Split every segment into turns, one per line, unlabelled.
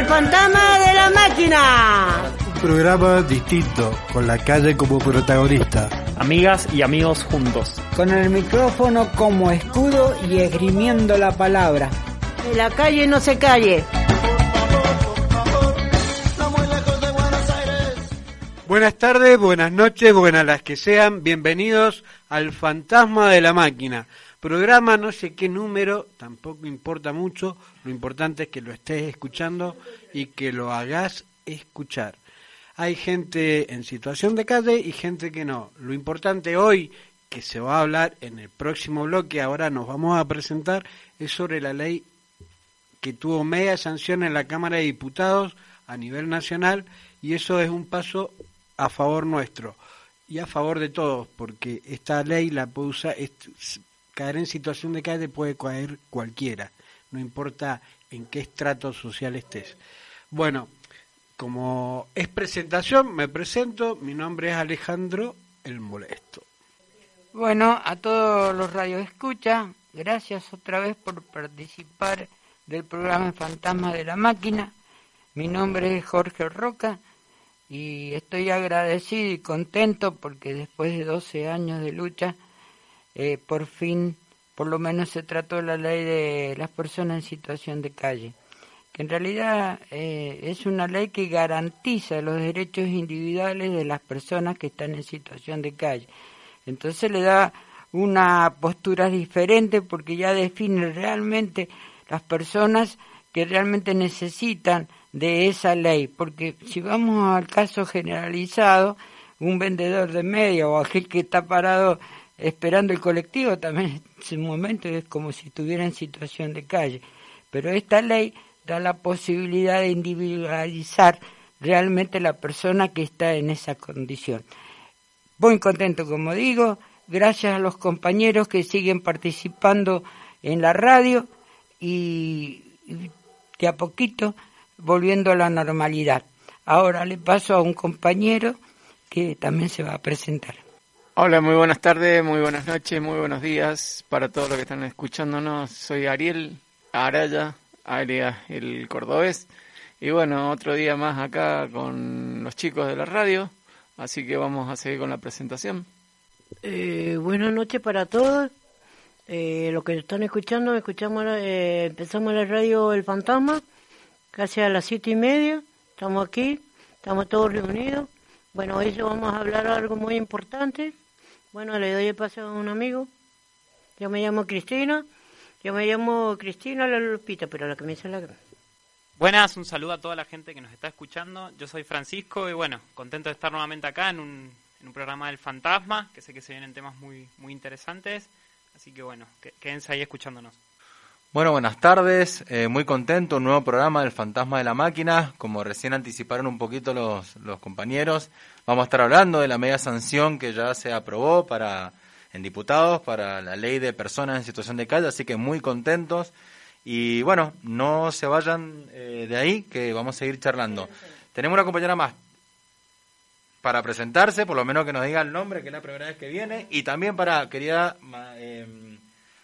El fantasma de la máquina.
Un programa distinto, con la calle como protagonista.
Amigas y amigos juntos.
Con el micrófono como escudo y esgrimiendo la palabra.
Que la calle no se calle.
Buenas tardes, buenas noches, buenas las que sean. Bienvenidos al Fantasma de la Máquina. Programa no sé qué número, tampoco importa mucho. Lo importante es que lo estés escuchando y que lo hagas escuchar. Hay gente en situación de calle y gente que no. Lo importante hoy, que se va a hablar en el próximo bloque, ahora nos vamos a presentar, es sobre la ley que tuvo media sanción en la Cámara de Diputados a nivel nacional y eso es un paso a favor nuestro y a favor de todos, porque esta ley la puede usar, caer en situación de calle puede caer cualquiera, no importa en qué estrato social estés. Bueno, como es presentación, me presento, mi nombre es Alejandro el Molesto.
Bueno, a todos los radios escucha, gracias otra vez por participar del programa Fantasma de la Máquina. Mi nombre es Jorge Roca y estoy agradecido y contento porque después de 12 años de lucha, eh, por fin, por lo menos se trató la ley de las personas en situación de calle, que en realidad eh, es una ley que garantiza los derechos individuales de las personas que están en situación de calle. Entonces le da una postura diferente porque ya define realmente las personas que realmente necesitan de esa ley, porque si vamos al caso generalizado, un vendedor de media o aquel que está parado esperando el colectivo también en ese momento es como si estuviera en situación de calle. Pero esta ley da la posibilidad de individualizar realmente la persona que está en esa condición. Muy contento, como digo, gracias a los compañeros que siguen participando en la radio y de a poquito volviendo a la normalidad. Ahora le paso a un compañero que también se va a presentar.
Hola, muy buenas tardes, muy buenas noches, muy buenos días para todos los que están escuchándonos. Soy Ariel Araya, alias el cordobés. Y bueno, otro día más acá con los chicos de la radio, así que vamos a seguir con la presentación.
Eh, buenas noches para todos. Eh, los que están escuchando, escuchamos, eh, empezamos la radio El Fantasma casi a las siete y media. Estamos aquí, estamos todos reunidos. Bueno, hoy vamos a hablar algo muy importante. Bueno, le doy el paso a un amigo. Yo me llamo Cristina. Yo me llamo Cristina La Lupita, pero la que me dice la...
Buenas, un saludo a toda la gente que nos está escuchando. Yo soy Francisco y bueno, contento de estar nuevamente acá en un, en un programa del Fantasma, que sé que se vienen temas muy, muy interesantes. Así que bueno, quédense ahí escuchándonos.
Bueno, buenas tardes, eh, muy contento, un nuevo programa del Fantasma de la Máquina, como recién anticiparon un poquito los, los compañeros, vamos a estar hablando de la media sanción que ya se aprobó para en diputados para la ley de personas en situación de calle, así que muy contentos. Y bueno, no se vayan eh, de ahí que vamos a seguir charlando. Tenemos una compañera más para presentarse, por lo menos que nos diga el nombre, que es la primera vez que viene, y también para, quería... Eh,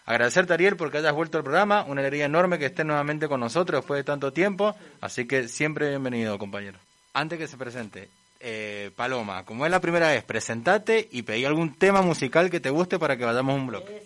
Agradecerte, Ariel, porque hayas vuelto al programa. Una alegría enorme que estés nuevamente con nosotros después de tanto tiempo. Así que siempre bienvenido, compañero. Antes que se presente, eh, Paloma, como es la primera vez, presentate y pedí algún tema musical que te guste para que vayamos un bloque.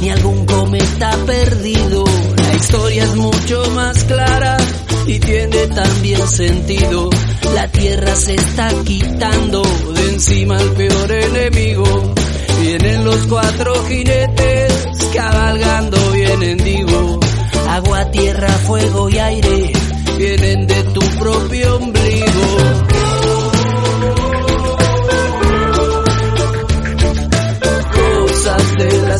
Ni algún cometa perdido. La historia es mucho más clara y tiene también sentido. La tierra se está quitando de encima al peor enemigo Vienen los cuatro jinetes cabalgando vienen digo agua, tierra, fuego y aire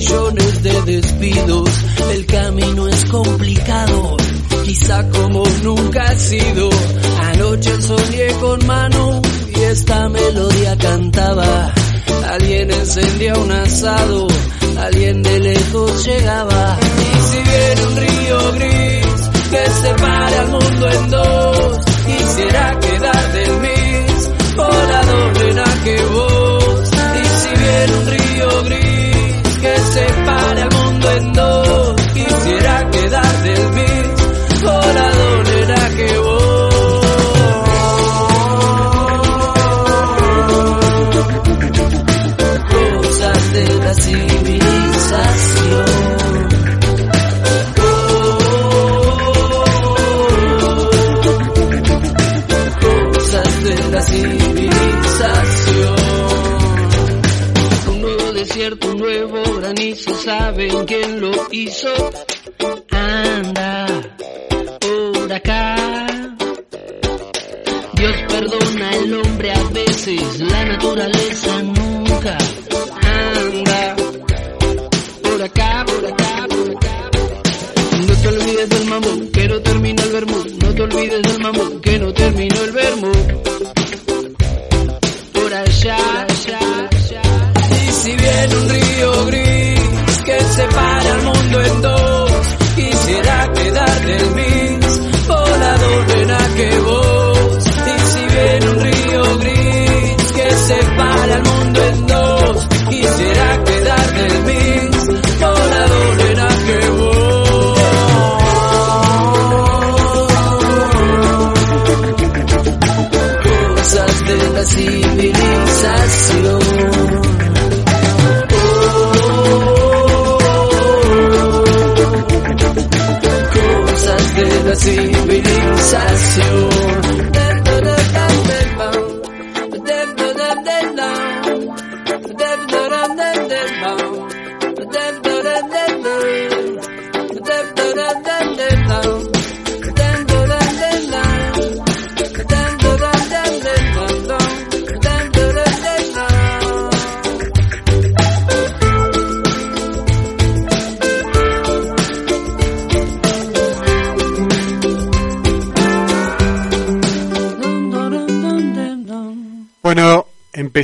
millones de despidos, el camino es complicado, quizá como nunca ha sido. Anoche soñé con mano y esta melodía cantaba, alguien encendía un asado, alguien de lejos llegaba. Y si viene un río gris que separe al mundo en dos, quisiera quedar del mis, volador ven que vos. Y si viene un río civilización. Un nuevo desierto, un nuevo granizo, ¿saben quién lo hizo? Anda por acá. Dios perdona al hombre a veces, la naturaleza nunca. Anda por acá, por acá, por acá. No te olvides del mamón, que no termina el vermú. No te olvides del mamón,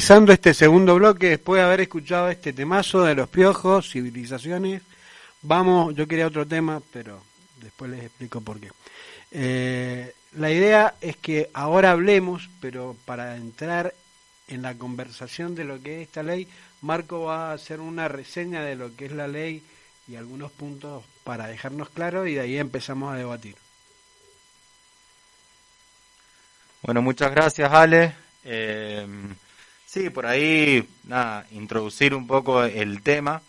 este segundo bloque, después de haber escuchado este temazo de los piojos, civilizaciones, vamos, yo quería otro tema, pero después les explico por qué. Eh, la idea es que ahora hablemos, pero para entrar en la conversación de lo que es esta ley, Marco va a hacer una reseña de lo que es la ley y algunos puntos para dejarnos claro y de ahí empezamos a debatir.
Bueno, muchas gracias, Ale. Eh, sí, por ahí, nada, introducir un poco el tema.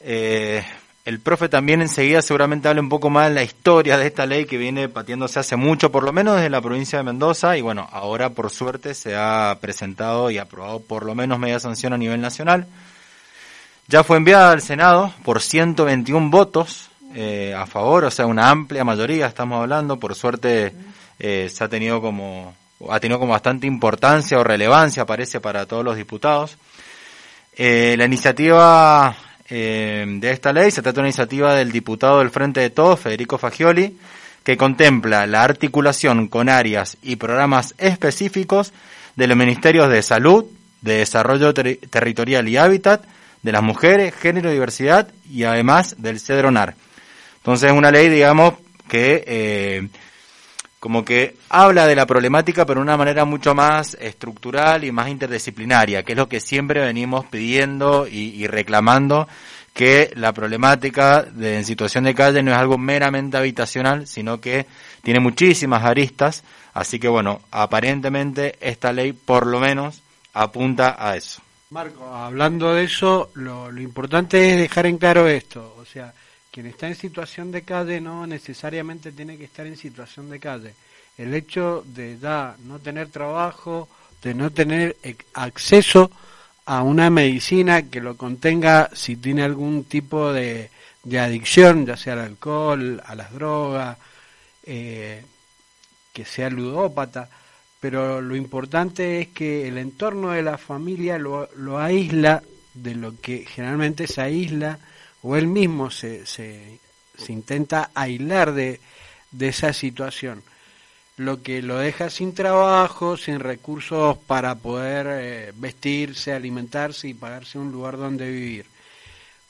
Eh, el profe también enseguida seguramente habla un poco más de la historia de esta ley que viene pateándose hace mucho, por lo menos desde la provincia de Mendoza, y bueno, ahora por suerte se ha presentado y aprobado por lo menos media sanción a nivel nacional. Ya fue enviada al Senado por 121 votos eh, a favor, o sea, una amplia mayoría estamos hablando, por suerte eh, se ha tenido como ha tenido como bastante importancia o relevancia, parece, para todos los diputados. Eh, la iniciativa eh, de esta ley se trata de una iniciativa del diputado del Frente de Todos, Federico Fagioli, que contempla la articulación con áreas y programas específicos de los ministerios de Salud, de Desarrollo Ter- Territorial y Hábitat, de las mujeres, género y diversidad y además del CEDRONAR. Entonces es una ley, digamos, que eh, como que habla de la problemática pero de una manera mucho más estructural y más interdisciplinaria, que es lo que siempre venimos pidiendo y, reclamando que la problemática de, en situación de calle no es algo meramente habitacional, sino que tiene muchísimas aristas, así que bueno, aparentemente esta ley por lo menos apunta a eso.
Marco, hablando de eso, lo importante es dejar en claro esto, o sea, quien está en situación de calle no necesariamente tiene que estar en situación de calle. El hecho de ya no tener trabajo, de no tener acceso a una medicina que lo contenga si tiene algún tipo de, adicción, ya sea al alcohol, a las drogas, eh, que sea ludópata, pero lo importante es que el entorno de la familia lo aísla de lo que generalmente se aísla o él mismo se, se, intenta aislar de, de esa situación, lo que lo deja sin trabajo, sin recursos para poder eh, vestirse, alimentarse y pagarse un lugar donde vivir.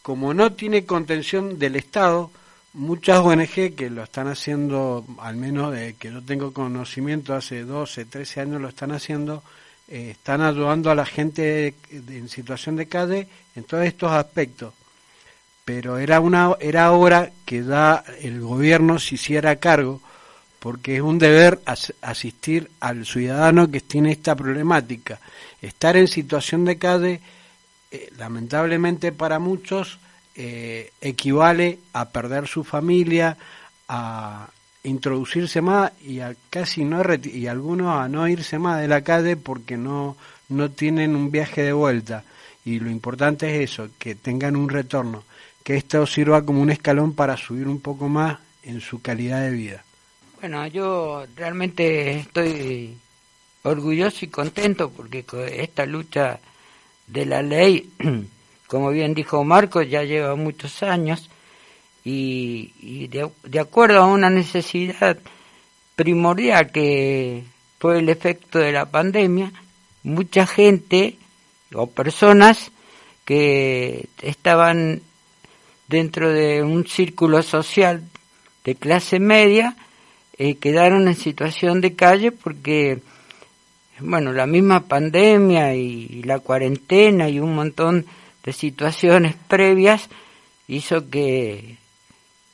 Como no tiene contención del Estado, muchas ONG que lo están haciendo, al menos de que yo tengo conocimiento, hace 12, 13 años lo están haciendo, eh, están ayudando a la gente en situación de calle en todos estos aspectos pero era una era hora que da el gobierno se hiciera cargo porque es un deber asistir al ciudadano que tiene esta problemática. Estar en situación de calle eh, lamentablemente para muchos eh, equivale a perder su familia a introducirse más y a casi no y algunos a no irse más de la calle porque no no tienen un viaje de vuelta. Y lo importante es eso que tengan un retorno que esto sirva como un escalón para subir un poco más en su calidad de vida.
Bueno, yo realmente estoy orgulloso y contento porque esta lucha de la ley, como bien dijo Marco, ya lleva muchos años y, de, de, acuerdo a una necesidad primordial que fue el efecto de la pandemia, mucha gente o personas que estaban dentro de un círculo social de clase media eh, quedaron en situación de calle porque, bueno, la misma pandemia y, la cuarentena y un montón de situaciones previas hizo que,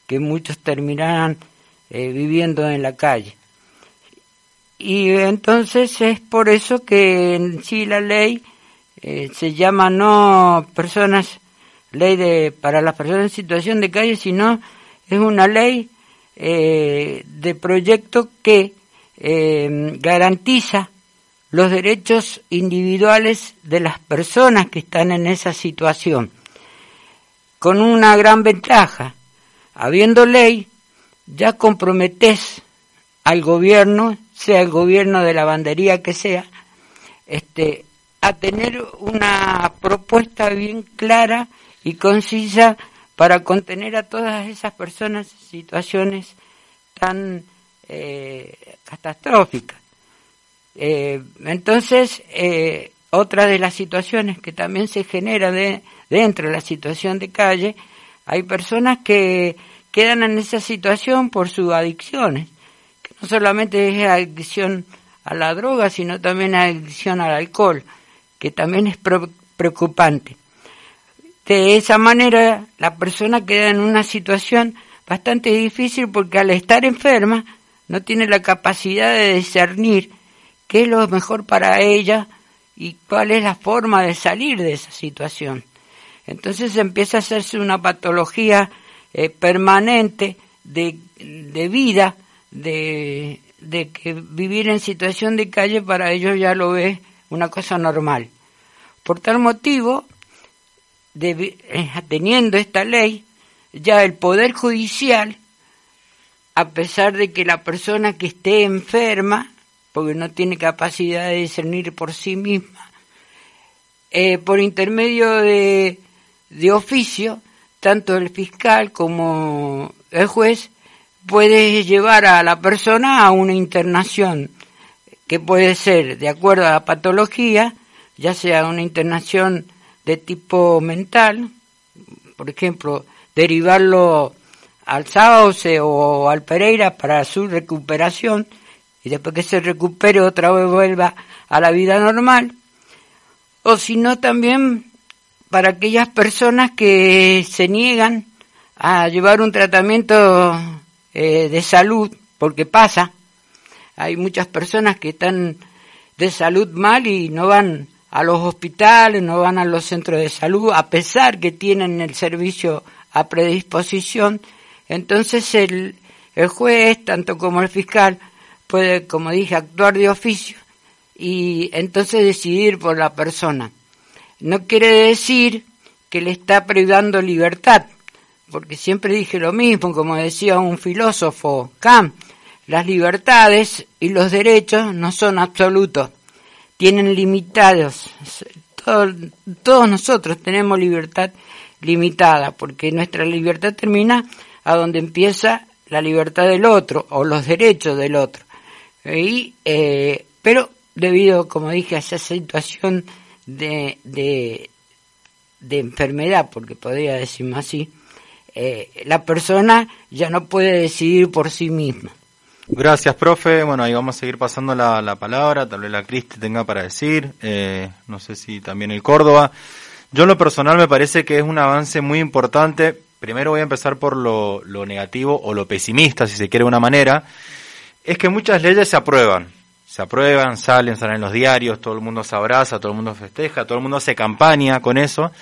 que muchos terminaran eh, viviendo en la calle. Y entonces es por eso que en sí la ley eh, se llama no personas ley de, para las personas en situación de calle, sino es una ley eh, de proyecto que eh, garantiza los derechos individuales de las personas que están en esa situación, con una gran ventaja. Habiendo ley, ya comprometes al gobierno, sea el gobierno de la bandería que sea, este, a tener una propuesta bien clara y concisa para contener a todas esas personas situaciones tan eh, catastróficas. Eh, entonces, eh, otra de las situaciones que también se genera de, dentro de la situación de calle, hay personas que quedan en esa situación por sus adicciones, que no solamente es adicción a la droga, sino también adicción al alcohol, que también es preocupante. De esa manera, la persona queda en una situación bastante difícil porque al estar enferma no tiene la capacidad de discernir qué es lo mejor para ella y cuál es la forma de salir de esa situación. Entonces empieza a hacerse una patología eh, permanente de, vida, de, de que vivir en situación de calle para ellos ya lo ve una cosa normal. Por tal motivo, eh, teniendo esta ley, ya el Poder Judicial, a pesar de que la persona que esté enferma, porque no tiene capacidad de discernir por sí misma, eh, por intermedio de, de oficio, tanto el fiscal como el juez puede llevar a la persona a una internación que puede ser de acuerdo a la patología, ya sea una internación de tipo mental, por ejemplo, derivarlo al Sauce o al Pereira para su recuperación y después que se recupere otra vez vuelva a la vida normal, o si no también para aquellas personas que se niegan a llevar un tratamiento eh, de salud, porque pasa, hay muchas personas que están de salud mal y no van a los hospitales, no van a los centros de salud, a pesar que tienen el servicio a predisposición, entonces el, el juez, tanto como el fiscal, puede, como dije, actuar de oficio y entonces decidir por la persona. No quiere decir que le está privando libertad, porque siempre dije lo mismo, como decía un filósofo, Kant, las libertades y los derechos no son absolutos, tienen limitados. todos nosotros tenemos libertad limitada, porque nuestra libertad termina a donde empieza la libertad del otro o los derechos del otro. Y, eh, pero debido, como dije, a esa situación de, de, enfermedad, porque podría decirme así, eh, la persona ya no puede decidir por sí misma.
Gracias, profe. Bueno, ahí vamos a seguir pasando la, la palabra. Tal vez la Cristi tenga para decir. Eh, no sé si también el Córdoba. Yo en lo personal me parece que es un avance muy importante. Primero voy a empezar por lo, lo negativo o lo pesimista, si se quiere de una manera. Es que muchas leyes se aprueban. Se aprueban, salen, salen en los diarios, todo el mundo se abraza, todo el mundo festeja, todo el mundo hace campaña con eso.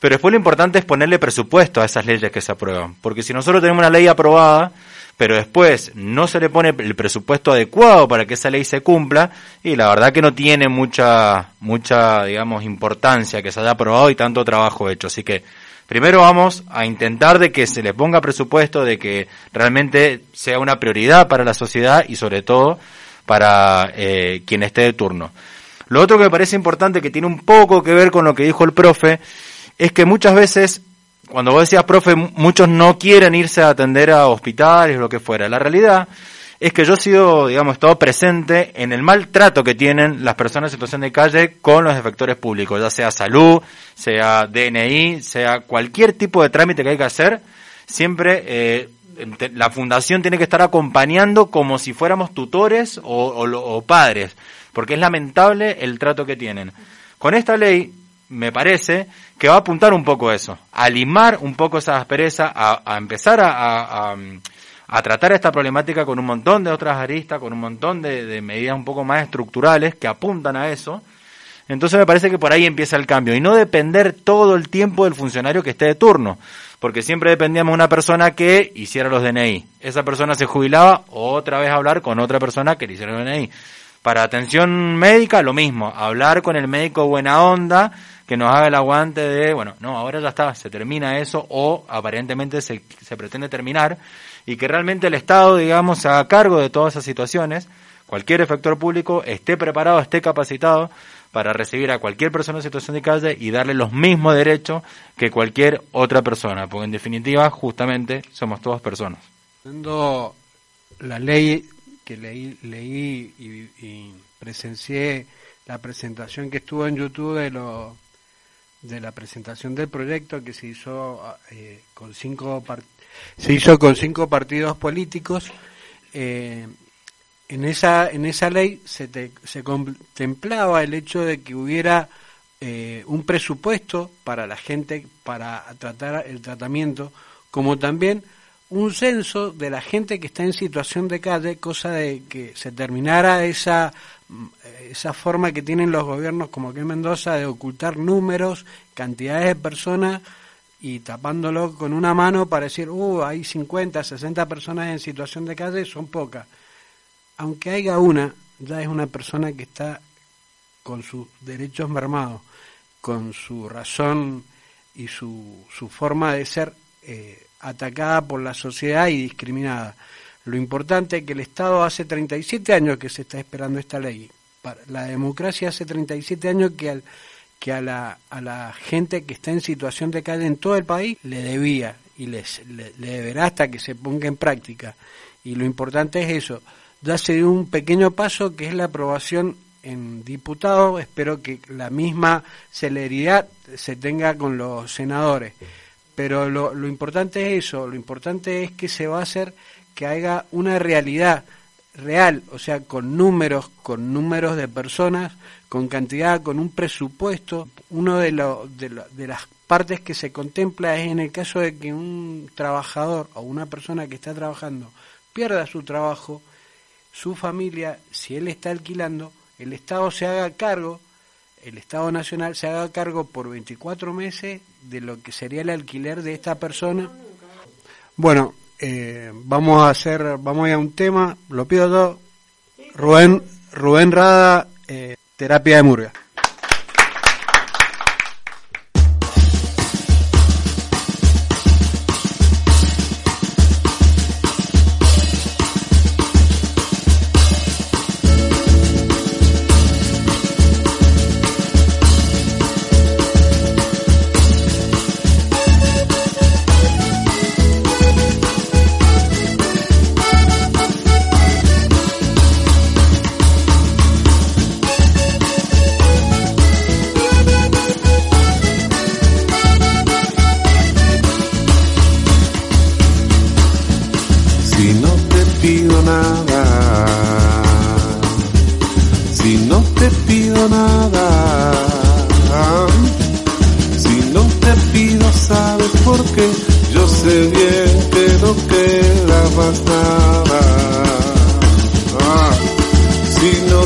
Pero después lo importante es ponerle presupuesto a esas leyes que se aprueban. Porque si nosotros tenemos una ley aprobada, pero después no se le pone el presupuesto adecuado para que esa ley se cumpla y la verdad que no tiene mucha mucha digamos importancia que se haya aprobado y tanto trabajo hecho. Así que primero vamos a intentar de que se le ponga presupuesto de que realmente sea una prioridad para la sociedad y sobre todo para eh, quien esté de turno. Lo otro que me parece importante que tiene un poco que ver con lo que dijo el profe es que muchas veces cuando vos decías, profe, muchos no quieren irse a atender a hospitales o lo que fuera. La realidad es que yo he sido, digamos, estado presente en el maltrato que tienen las personas en situación de calle con los efectores públicos, ya sea salud, sea DNI, sea cualquier tipo de trámite que hay que hacer, siempre eh, la fundación tiene que estar acompañando como si fuéramos tutores o, o padres, porque es lamentable el trato que tienen. Con esta ley, me parece que va a apuntar un poco eso, a limar un poco esa aspereza, a, empezar a, a, tratar esta problemática con un montón de otras aristas, con un montón de, medidas un poco más estructurales que apuntan a eso. Entonces me parece que por ahí empieza el cambio y no depender todo el tiempo del funcionario que esté de turno, porque siempre dependíamos de una persona que hiciera los DNI. Esa persona se jubilaba, otra vez a hablar con otra persona que le hiciera los DNI. Para atención médica, lo mismo, hablar con el médico buena onda, que nos haga el aguante de, bueno, no, ahora ya está, se termina eso o aparentemente se, se pretende terminar y que realmente el Estado, digamos, se haga cargo de todas esas situaciones, cualquier efector público esté preparado, esté capacitado para recibir a cualquier persona en situación de calle y darle los mismos derechos que cualquier otra persona, porque en definitiva, justamente, somos todas personas.
La ley que leí, leí y, y la presentación que estuvo en YouTube de los de la presentación del proyecto que se hizo eh, con cinco se hizo con cinco partidos políticos eh, en esa en esa ley se, se contemplaba el hecho de que hubiera eh, un presupuesto para la gente para tratar el tratamiento como también un censo de la gente que está en situación de calle cosa de que se terminara esa esa forma que tienen los gobiernos como que en Mendoza de ocultar números, cantidades de personas y tapándolo con una mano para decir, uh, hay 50, 60 personas en situación de calle, son pocas. Aunque haya una, ya es una persona que está con sus derechos mermados, con su razón y su, su forma de ser eh, atacada por la sociedad y discriminada. Lo importante es que el Estado hace 37 años que se está esperando esta ley. La democracia hace 37 años que, al, que a, la, a la gente que está en situación de calle en todo el país le debía y les, le, deberá hasta que se ponga en práctica. Y lo importante es eso. Ya se dio un pequeño paso que es la aprobación en diputados. Espero que la misma celeridad se tenga con los senadores. Pero lo, lo importante es eso. Lo importante es que se va a hacer que haya una realidad real, o sea, con números, con números de personas, con cantidad, con un presupuesto. Uno de, de, de las partes que se contempla es en el caso de que un trabajador o una persona que está trabajando pierda su trabajo, su familia, si él está alquilando, el Estado se haga cargo, el Estado Nacional se haga cargo por 24 meses de lo que sería el alquiler de esta persona. Bueno, eh, vamos a hacer, vamos a ir a un tema, lo pido todo. Rubén, Rubén Rada, eh, terapia de murga.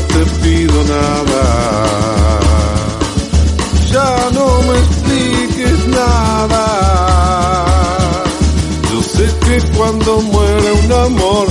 te pido nada. Ya no me expliques nada. Yo sé que cuando muere un amor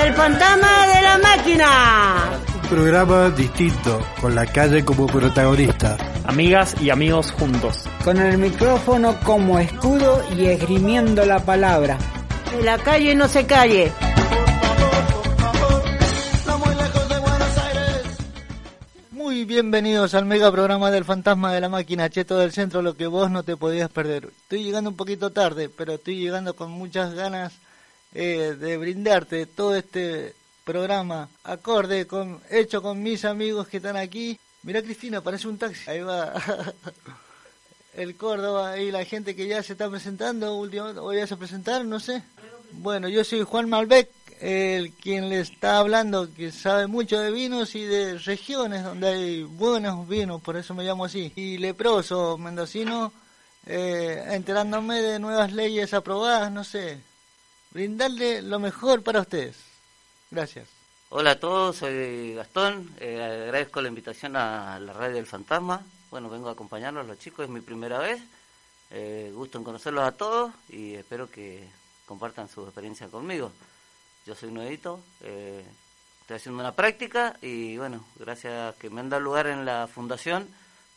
El
fantasma de la máquina.
programa distinto, con la calle como protagonista
amigas y amigos juntos.
Con el micrófono como escudo y esgrimiendo la palabra.
Que la calle no se calle.
Muy bienvenidos al mega programa del Fantasma de la Máquina Cheto del Centro, lo que vos no te podías perder. Estoy llegando un poquito tarde, pero estoy llegando con muchas ganas eh, de brindarte todo este programa acorde con hecho con mis amigos que están aquí Mira Cristina, parece un taxi. Ahí va el Córdoba y la gente que ya se está presentando, últimamente, o ya se presentaron, no sé. Bueno, yo soy Juan Malbec, el quien le está hablando, que sabe mucho de vinos y de regiones donde hay buenos vinos, por eso me llamo así. Y leproso, mendocino, eh, enterándome de nuevas leyes aprobadas, no sé. Brindarle lo mejor para ustedes. Gracias.
Hola a todos, soy Gastón, eh, agradezco la invitación a la radio del fantasma. Bueno, vengo a acompañarlos los chicos, es mi primera vez. Eh, gusto en conocerlos a todos y espero que compartan su experiencia conmigo. Yo soy nuevito, eh, estoy haciendo una práctica y bueno, gracias que me han dado lugar en la fundación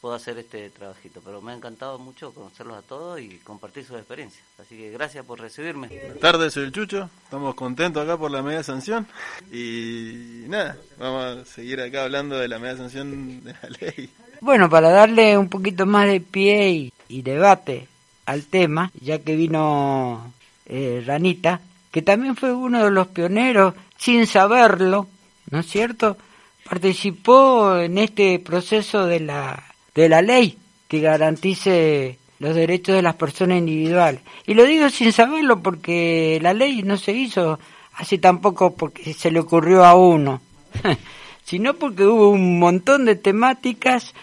puedo hacer este trabajito. Pero me ha encantado mucho conocerlos a todos y compartir sus experiencias. Así que gracias por recibirme.
Buenas tardes, soy el Chucho. Estamos contentos acá por la media sanción. Y nada, vamos a seguir acá hablando de la media sanción de la ley.
Bueno, para darle un poquito más de pie y, y debate al tema, ya que vino eh, Ranita, que también fue uno de los pioneros, sin saberlo, ¿no es cierto? Participó en este proceso de la, de la ley que garantice los derechos de las personas individuales. Y lo digo sin saberlo porque la ley no se hizo así tampoco porque se le ocurrió a uno, sino porque hubo un montón de temáticas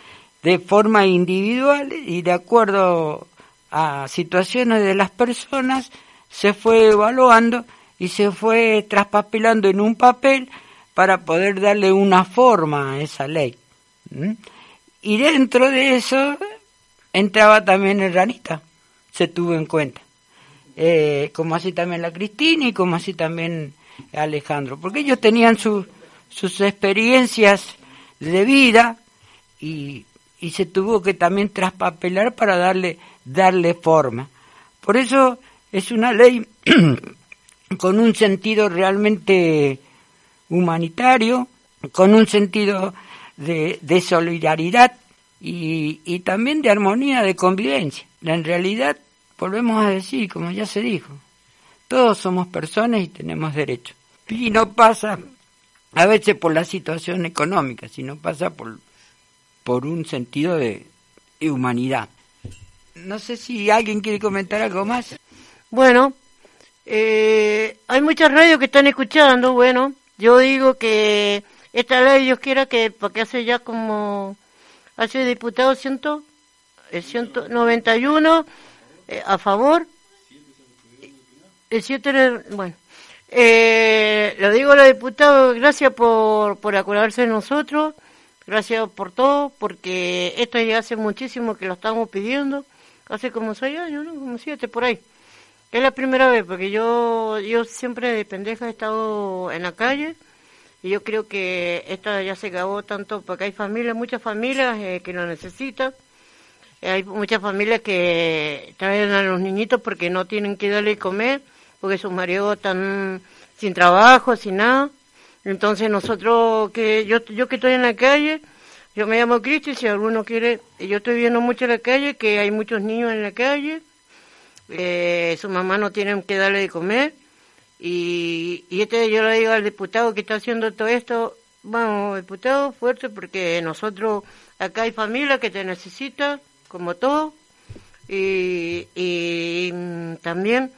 de forma individual y de acuerdo a situaciones de las personas se fue evaluando y se fue traspapelando en un papel para poder darle una forma a esa ley. Y dentro de eso entraba también el ranita, se tuvo en cuenta. Eh, como así también la Cristina y como así también Alejandro, porque ellos tenían sus sus experiencias de vida y, y se tuvo que también traspapelar para darle, darle forma. Por eso es una ley con un sentido realmente humanitario, con un sentido de, de solidaridad y, y, también de armonía, de convivencia. En realidad, volvemos a decir, como ya se dijo, todos somos personas y tenemos derechos. Y no pasa a veces por la situación económica, sino pasa por, por un sentido de, humanidad. No sé si alguien quiere comentar algo más.
Bueno, eh, hay muchas radios que están escuchando, bueno, yo digo que esta ley Dios quiera que, porque hace ya como, hace diputado ciento, el 191 eh, a favor, el 7, bueno, eh, lo digo a los diputados, gracias por, por acordarse de nosotros, gracias por todo, porque esto ya hace muchísimo que lo estamos pidiendo, hace como seis años, ¿no? Como siete por ahí. Es la primera vez, porque yo, yo siempre de pendeja he estado en la calle y yo creo que esta ya se acabó tanto porque hay familias, muchas familias eh, que lo necesitan. Eh, hay muchas familias que traen a los niñitos porque no tienen que darle comer, porque sus maridos están sin trabajo, sin nada. Entonces nosotros, que yo, yo que estoy en la calle, yo me llamo Cristi, si alguno quiere, yo estoy viendo mucho en la calle, que hay muchos niños en la calle, eh, su mamá no tienen que darle de comer y, este yo le digo al diputado que está haciendo todo esto, vamos, diputado, fuerte porque nosotros acá hay familia que te necesita, como todo, y, y también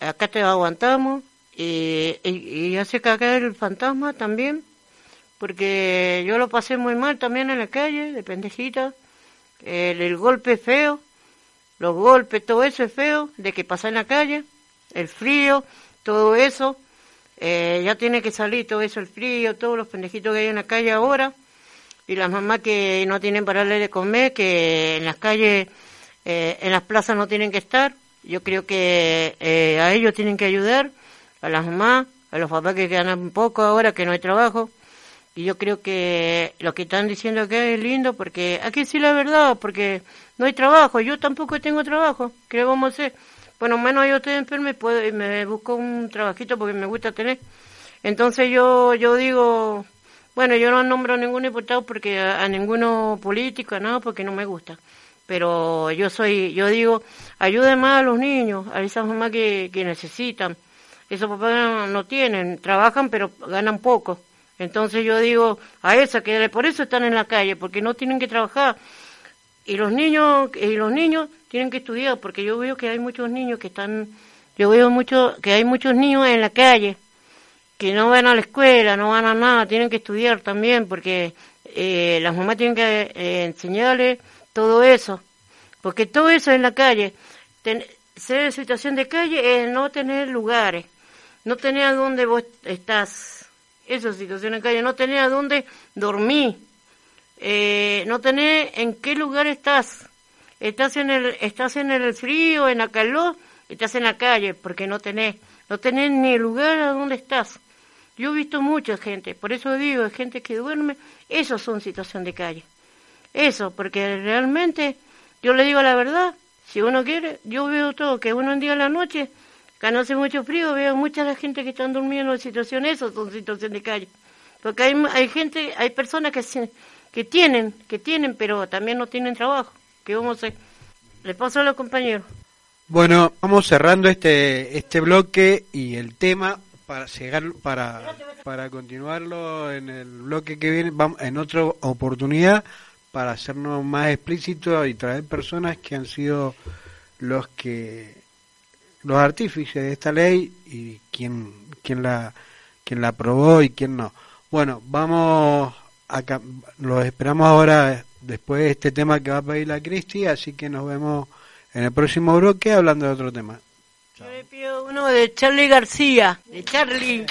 acá te aguantamos y, y, y hace cagar el fantasma también, porque yo lo pasé muy mal también en la calle, de pendejita, el, el golpe feo, los golpes, todo eso es feo, de que pasa en la calle, el frío, todo eso, eh, ya tiene que salir todo eso, el frío, todos los pendejitos que hay en la calle ahora, y las mamás que no tienen para darle de comer, que en las calles, eh, en las plazas no tienen que estar, yo creo que eh, a ellos tienen que ayudar, a las mamás, a los papás que ganan poco ahora, que no hay trabajo, y yo creo que lo que están diciendo acá es lindo, porque aquí sí la verdad, porque no hay trabajo, yo tampoco tengo trabajo, ¿qué vamos a hacer? Bueno, menos yo estoy enfermo y puedo, y me busco un trabajito porque me gusta tener. Entonces yo, yo digo, Bueno, yo no nombro a ningún diputado porque a, a ninguno político, nada, porque no me gusta. Pero yo soy, yo digo, ayuden más a los niños, a esas mamás que, que necesitan. Esos papás no, no tienen, trabajan pero ganan poco. Entonces yo digo a esas que por eso están en la calle, porque no tienen que trabajar. Y los niños, y los niños tienen que estudiar, porque yo veo que hay muchos niños que están, yo veo mucho, que hay muchos niños en la calle que no van a la escuela, no van a nada, tienen que estudiar también, porque eh, las mamás tienen que eh, enseñarles todo eso, porque todo eso en la calle, ser en situación de calle es no tener lugares, no tener a dónde vos estás, eso es situación de calle, no tener a dónde dormir, eh, no tener en qué lugar estás, estás en el, estás en el frío, en la calor, estás en la calle, porque no tenés, no tenés ni lugar a dónde estás. Yo he visto mucha gente, por eso digo, gente que duerme, esos son situación de calle. Eso, porque realmente, yo le digo la verdad, si uno quiere, yo veo todo, que uno en día a la noche, que no hace mucho frío, veo mucha la gente que están durmiendo en situación, eso son situación de calle. Porque hay, hay gente, hay personas que, que tienen, que tienen, pero también no tienen trabajo. ¿Qué vamos a hacer? Le paso a los compañeros.
Bueno, vamos cerrando este este bloque y el tema para llegar para para continuarlo en el bloque que viene vamos en otra oportunidad para hacernos más explícitos y traer personas que han sido los que los artífices de esta ley y quién quién la quién la aprobó y quién no. Bueno, vamos a los esperamos ahora después de este tema que va a pedir la Cristi, así que nos vemos en el próximo bloque hablando de otro tema.
Yo le pido uno de Charlie García, de Charlie.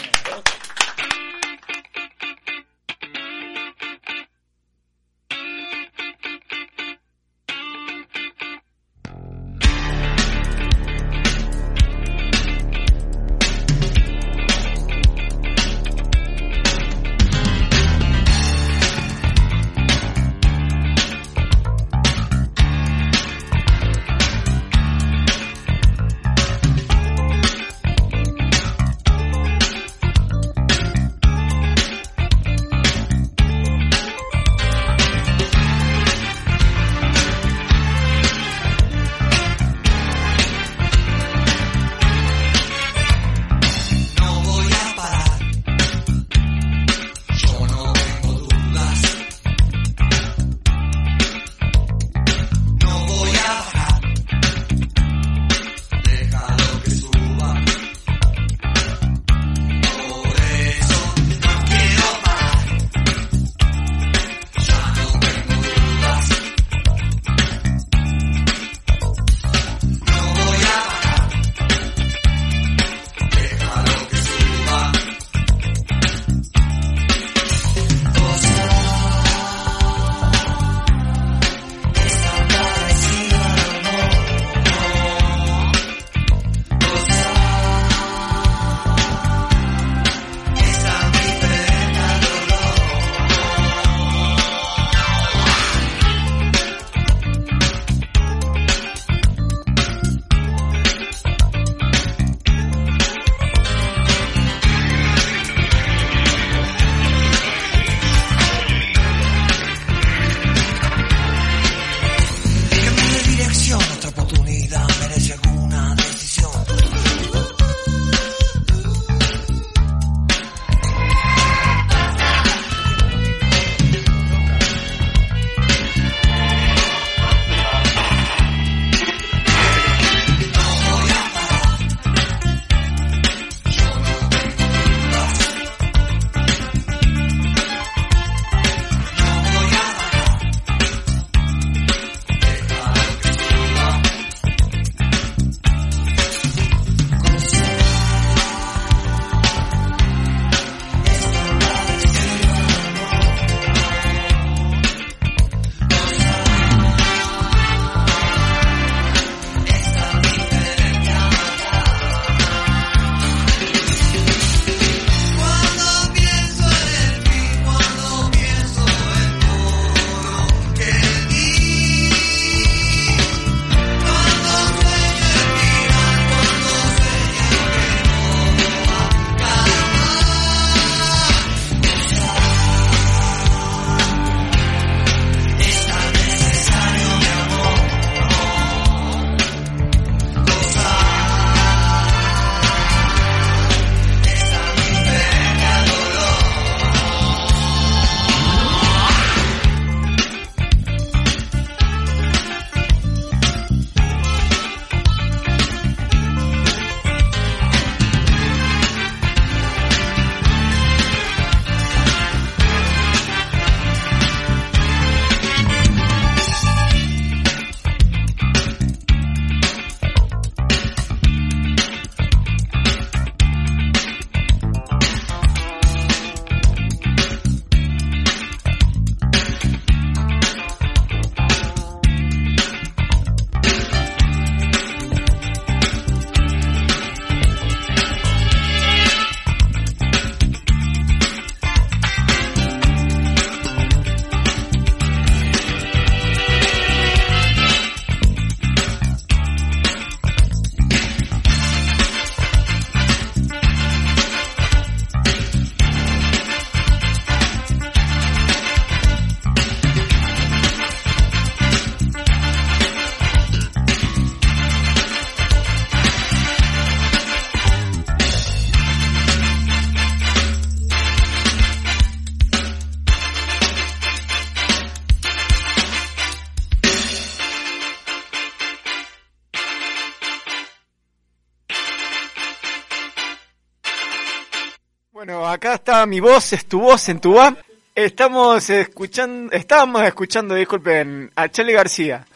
Mi voz, es tu voz en tu app. Estamos escuchando, estábamos escuchando, disculpen, a Charlie García.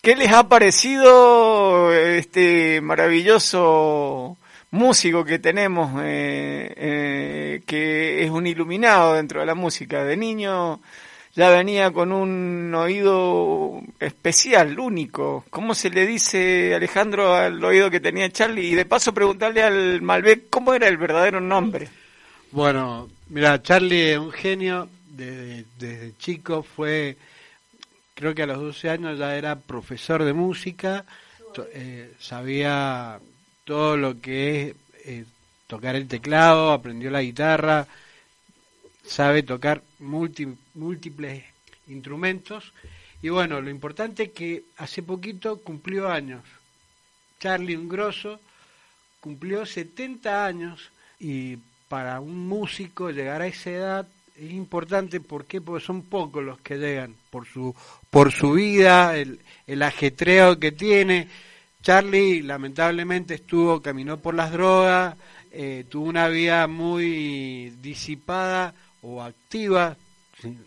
¿Qué les ha parecido este maravilloso músico que tenemos, eh, eh, que es un iluminado dentro de la música? De niño ya venía con un oído especial, único. ¿Cómo se le dice, Alejandro, al oído que tenía Charlie? Y de paso preguntarle al Malbec cómo era el verdadero nombre.
Bueno, mira, Charlie es un genio. Desde, desde chico fue, creo que a los 12 años ya era profesor de música. Eh, sabía todo lo que es eh, tocar el teclado, aprendió la guitarra, sabe tocar múltiples instrumentos. Y bueno, lo importante es que hace poquito cumplió años. Charlie, un grosso, cumplió 70 años y para un músico llegar a esa edad es importante. ¿por qué? porque son pocos los que llegan por su por su vida el, el ajetreo que tiene. Charlie lamentablemente estuvo caminó por las drogas eh, tuvo una vida muy disipada o activa.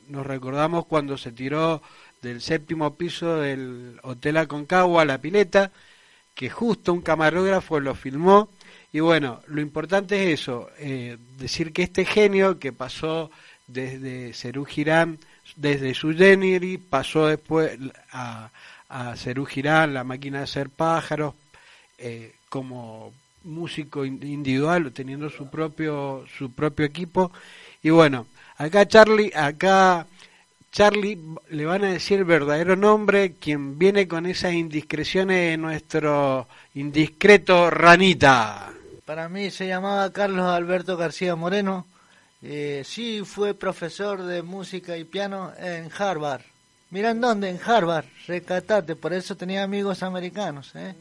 Nos recordamos cuando se tiró del séptimo piso del Hotel Aconcagua a la pileta que justo un camarógrafo lo filmó y bueno, lo importante es eso, eh, decir que este genio que pasó desde Cerú Girán, desde su Generi, pasó después a, a Cerú Girán, la máquina de hacer pájaros, eh, como músico individual, teniendo su propio, su propio equipo. Y bueno, acá Charlie, acá Charlie le van a decir el verdadero nombre, quien viene con esas indiscreciones de nuestro indiscreto Ranita.
Para mí se llamaba Carlos Alberto García Moreno. Eh, sí, fue profesor de música y piano en Harvard. Miran dónde, en Harvard, recatate, por eso tenía amigos americanos. ¿eh?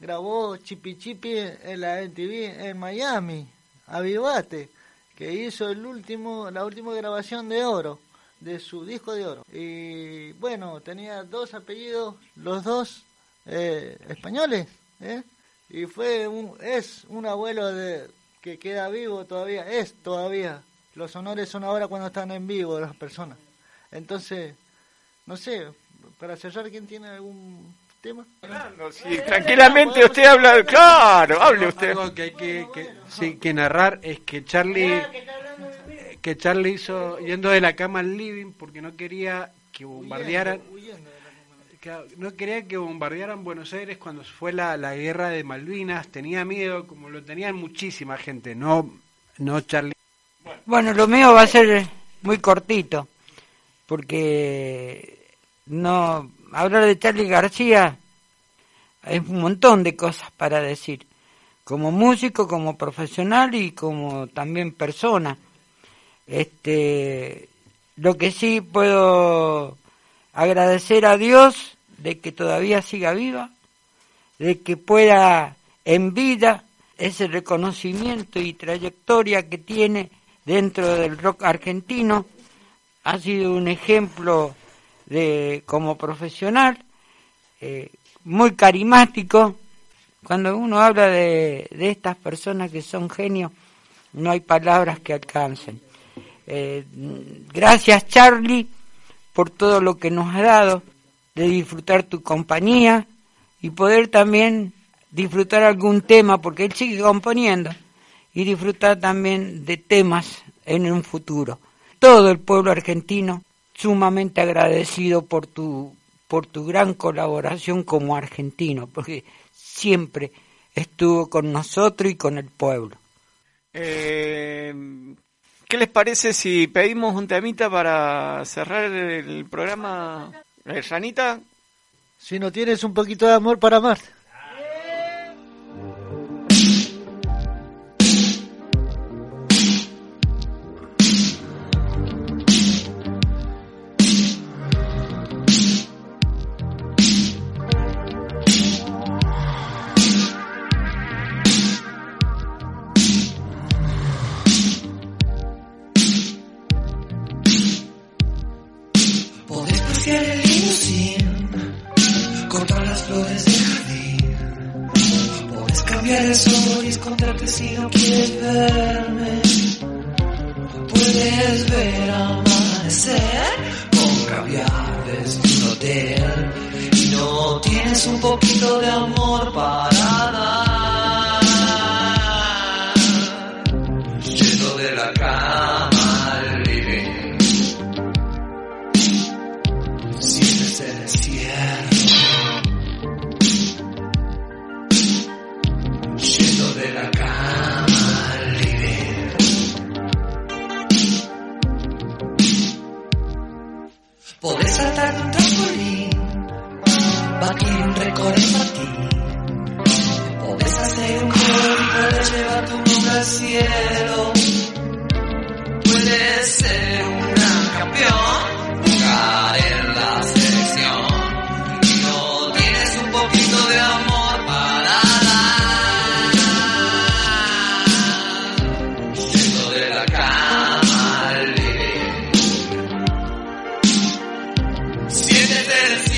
Grabó Chipi Chipi en la MTV en Miami, Avivate, que hizo el último, la última grabación de oro, de su disco de oro. Y bueno, tenía dos apellidos, los dos eh, españoles. ¿eh? Y fue un, es un abuelo de, que queda vivo todavía, es todavía. Los honores son ahora cuando están en vivo las personas. Entonces, no sé, para cerrar, ¿quién tiene algún tema?
sí, tranquilamente usted habla, claro, hable usted.
Algo que hay que, que, que narrar es que Charlie, que Charlie hizo yendo de la cama al living porque no quería que bombardearan no quería que bombardearan Buenos Aires cuando fue la, la guerra de Malvinas, tenía miedo, como lo tenían muchísima gente, no, no Charlie.
Bueno, lo mío va a ser muy cortito, porque no hablar de Charlie García hay un montón de cosas para decir, como músico, como profesional y como también persona. Este, lo que sí puedo agradecer a Dios de que todavía siga viva, de que pueda en vida ese reconocimiento y trayectoria que tiene dentro del rock argentino. Ha sido un ejemplo de como profesional, eh, muy carismático. Cuando uno habla de, de, estas personas que son genios, no hay palabras que alcancen. Eh, gracias Charlie por todo lo que nos ha dado de disfrutar tu compañía y poder también disfrutar algún tema, porque él sigue componiendo, y disfrutar también de temas en un futuro. Todo el pueblo argentino sumamente agradecido por tu, por tu gran colaboración como argentino, porque siempre estuvo con nosotros y con el pueblo.
Eh, ¿Qué les parece si pedimos un temita para cerrar el programa? ¿Eh, Sanita?
Si no tienes un poquito de amor para amar.
This.